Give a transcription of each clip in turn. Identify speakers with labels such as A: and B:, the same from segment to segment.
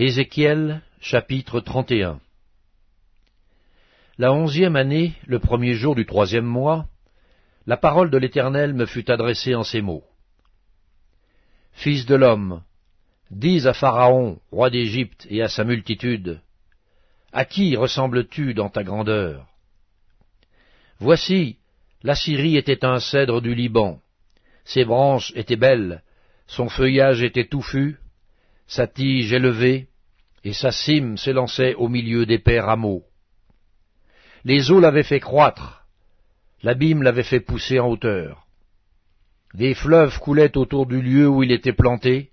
A: Ézéchiel chapitre 31 La onzième année, le premier jour du troisième mois, la parole de l'Éternel me fut adressée en ces mots. Fils de l'homme, dis à Pharaon, roi d'Égypte, et à sa multitude, À qui ressembles-tu dans ta grandeur? Voici, la Syrie était un cèdre du Liban, ses branches étaient belles, son feuillage était touffu, sa tige élevée, et sa cime s'élançait au milieu d'épais rameaux. Les eaux l'avaient fait croître, l'abîme l'avait fait pousser en hauteur. Des fleuves coulaient autour du lieu où il était planté,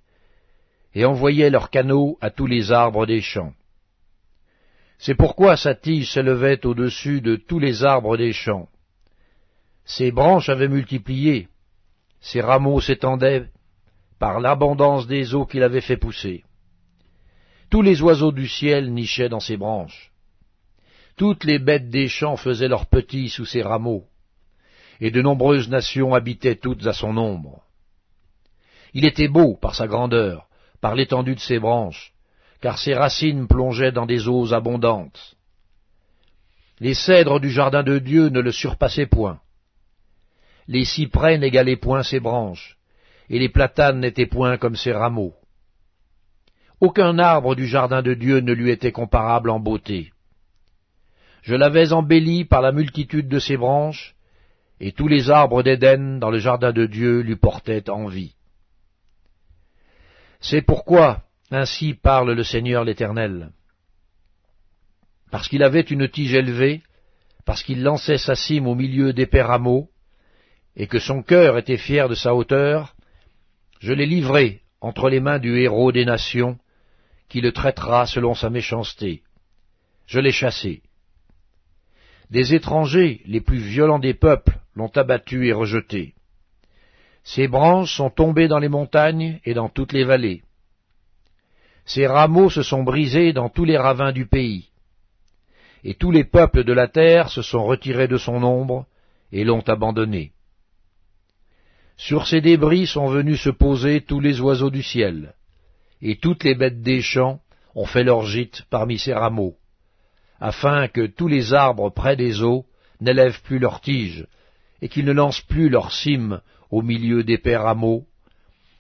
A: et envoyaient leurs canaux à tous les arbres des champs. C'est pourquoi sa tige s'élevait au-dessus de tous les arbres des champs. Ses branches avaient multiplié, ses rameaux s'étendaient par l'abondance des eaux qu'il avait fait pousser. Tous les oiseaux du ciel nichaient dans ses branches. Toutes les bêtes des champs faisaient leurs petits sous ses rameaux, et de nombreuses nations habitaient toutes à son ombre. Il était beau par sa grandeur, par l'étendue de ses branches, car ses racines plongeaient dans des eaux abondantes. Les cèdres du jardin de Dieu ne le surpassaient point. Les cyprès n'égalaient point ses branches, et les platanes n'étaient point comme ses rameaux. Aucun arbre du jardin de Dieu ne lui était comparable en beauté. Je l'avais embelli par la multitude de ses branches, et tous les arbres d'Éden dans le jardin de Dieu lui portaient envie. C'est pourquoi ainsi parle le Seigneur l'Éternel. Parce qu'il avait une tige élevée, parce qu'il lançait sa cime au milieu d'épais rameaux, et que son cœur était fier de sa hauteur, je l'ai livré entre les mains du héros des nations, qui le traitera selon sa méchanceté. Je l'ai chassé. Des étrangers, les plus violents des peuples, l'ont abattu et rejeté. Ses branches sont tombées dans les montagnes et dans toutes les vallées. Ses rameaux se sont brisés dans tous les ravins du pays. Et tous les peuples de la terre se sont retirés de son ombre et l'ont abandonné. Sur ces débris sont venus se poser tous les oiseaux du ciel, et toutes les bêtes des champs ont fait leur gîte parmi ces rameaux, afin que tous les arbres près des eaux n'élèvent plus leurs tiges, et qu'ils ne lancent plus leurs cimes au milieu d'épais rameaux,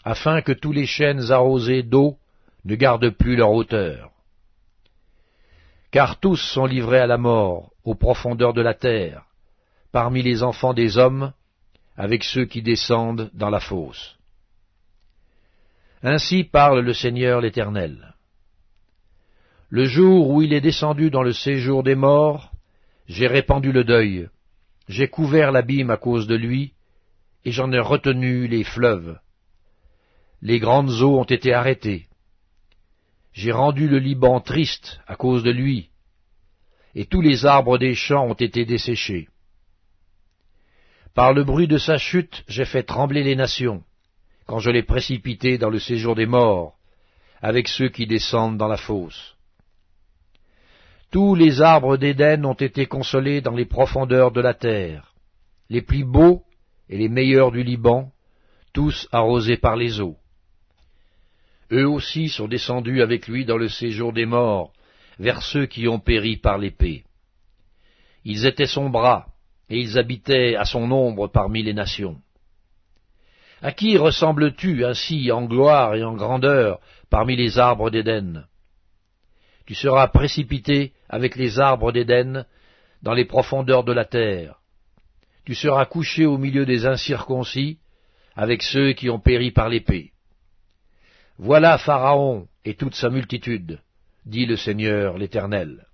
A: afin que tous les chênes arrosés d'eau ne gardent plus leur hauteur. Car tous sont livrés à la mort, aux profondeurs de la terre, parmi les enfants des hommes, avec ceux qui descendent dans la fosse. Ainsi parle le Seigneur l'Éternel. Le jour où il est descendu dans le séjour des morts, j'ai répandu le deuil, j'ai couvert l'abîme à cause de lui, et j'en ai retenu les fleuves. Les grandes eaux ont été arrêtées. J'ai rendu le Liban triste à cause de lui, et tous les arbres des champs ont été desséchés. Par le bruit de sa chute, j'ai fait trembler les nations, quand je l'ai précipité dans le séjour des morts, avec ceux qui descendent dans la fosse. Tous les arbres d'Éden ont été consolés dans les profondeurs de la terre, les plus beaux et les meilleurs du Liban, tous arrosés par les eaux. Eux aussi sont descendus avec lui dans le séjour des morts, vers ceux qui ont péri par l'épée. Ils étaient son bras, et ils habitaient à son ombre parmi les nations. À qui ressembles-tu ainsi en gloire et en grandeur parmi les arbres d'Éden? Tu seras précipité avec les arbres d'Éden dans les profondeurs de la terre. Tu seras couché au milieu des incirconcis avec ceux qui ont péri par l'épée. Voilà Pharaon et toute sa multitude, dit le Seigneur l'Éternel.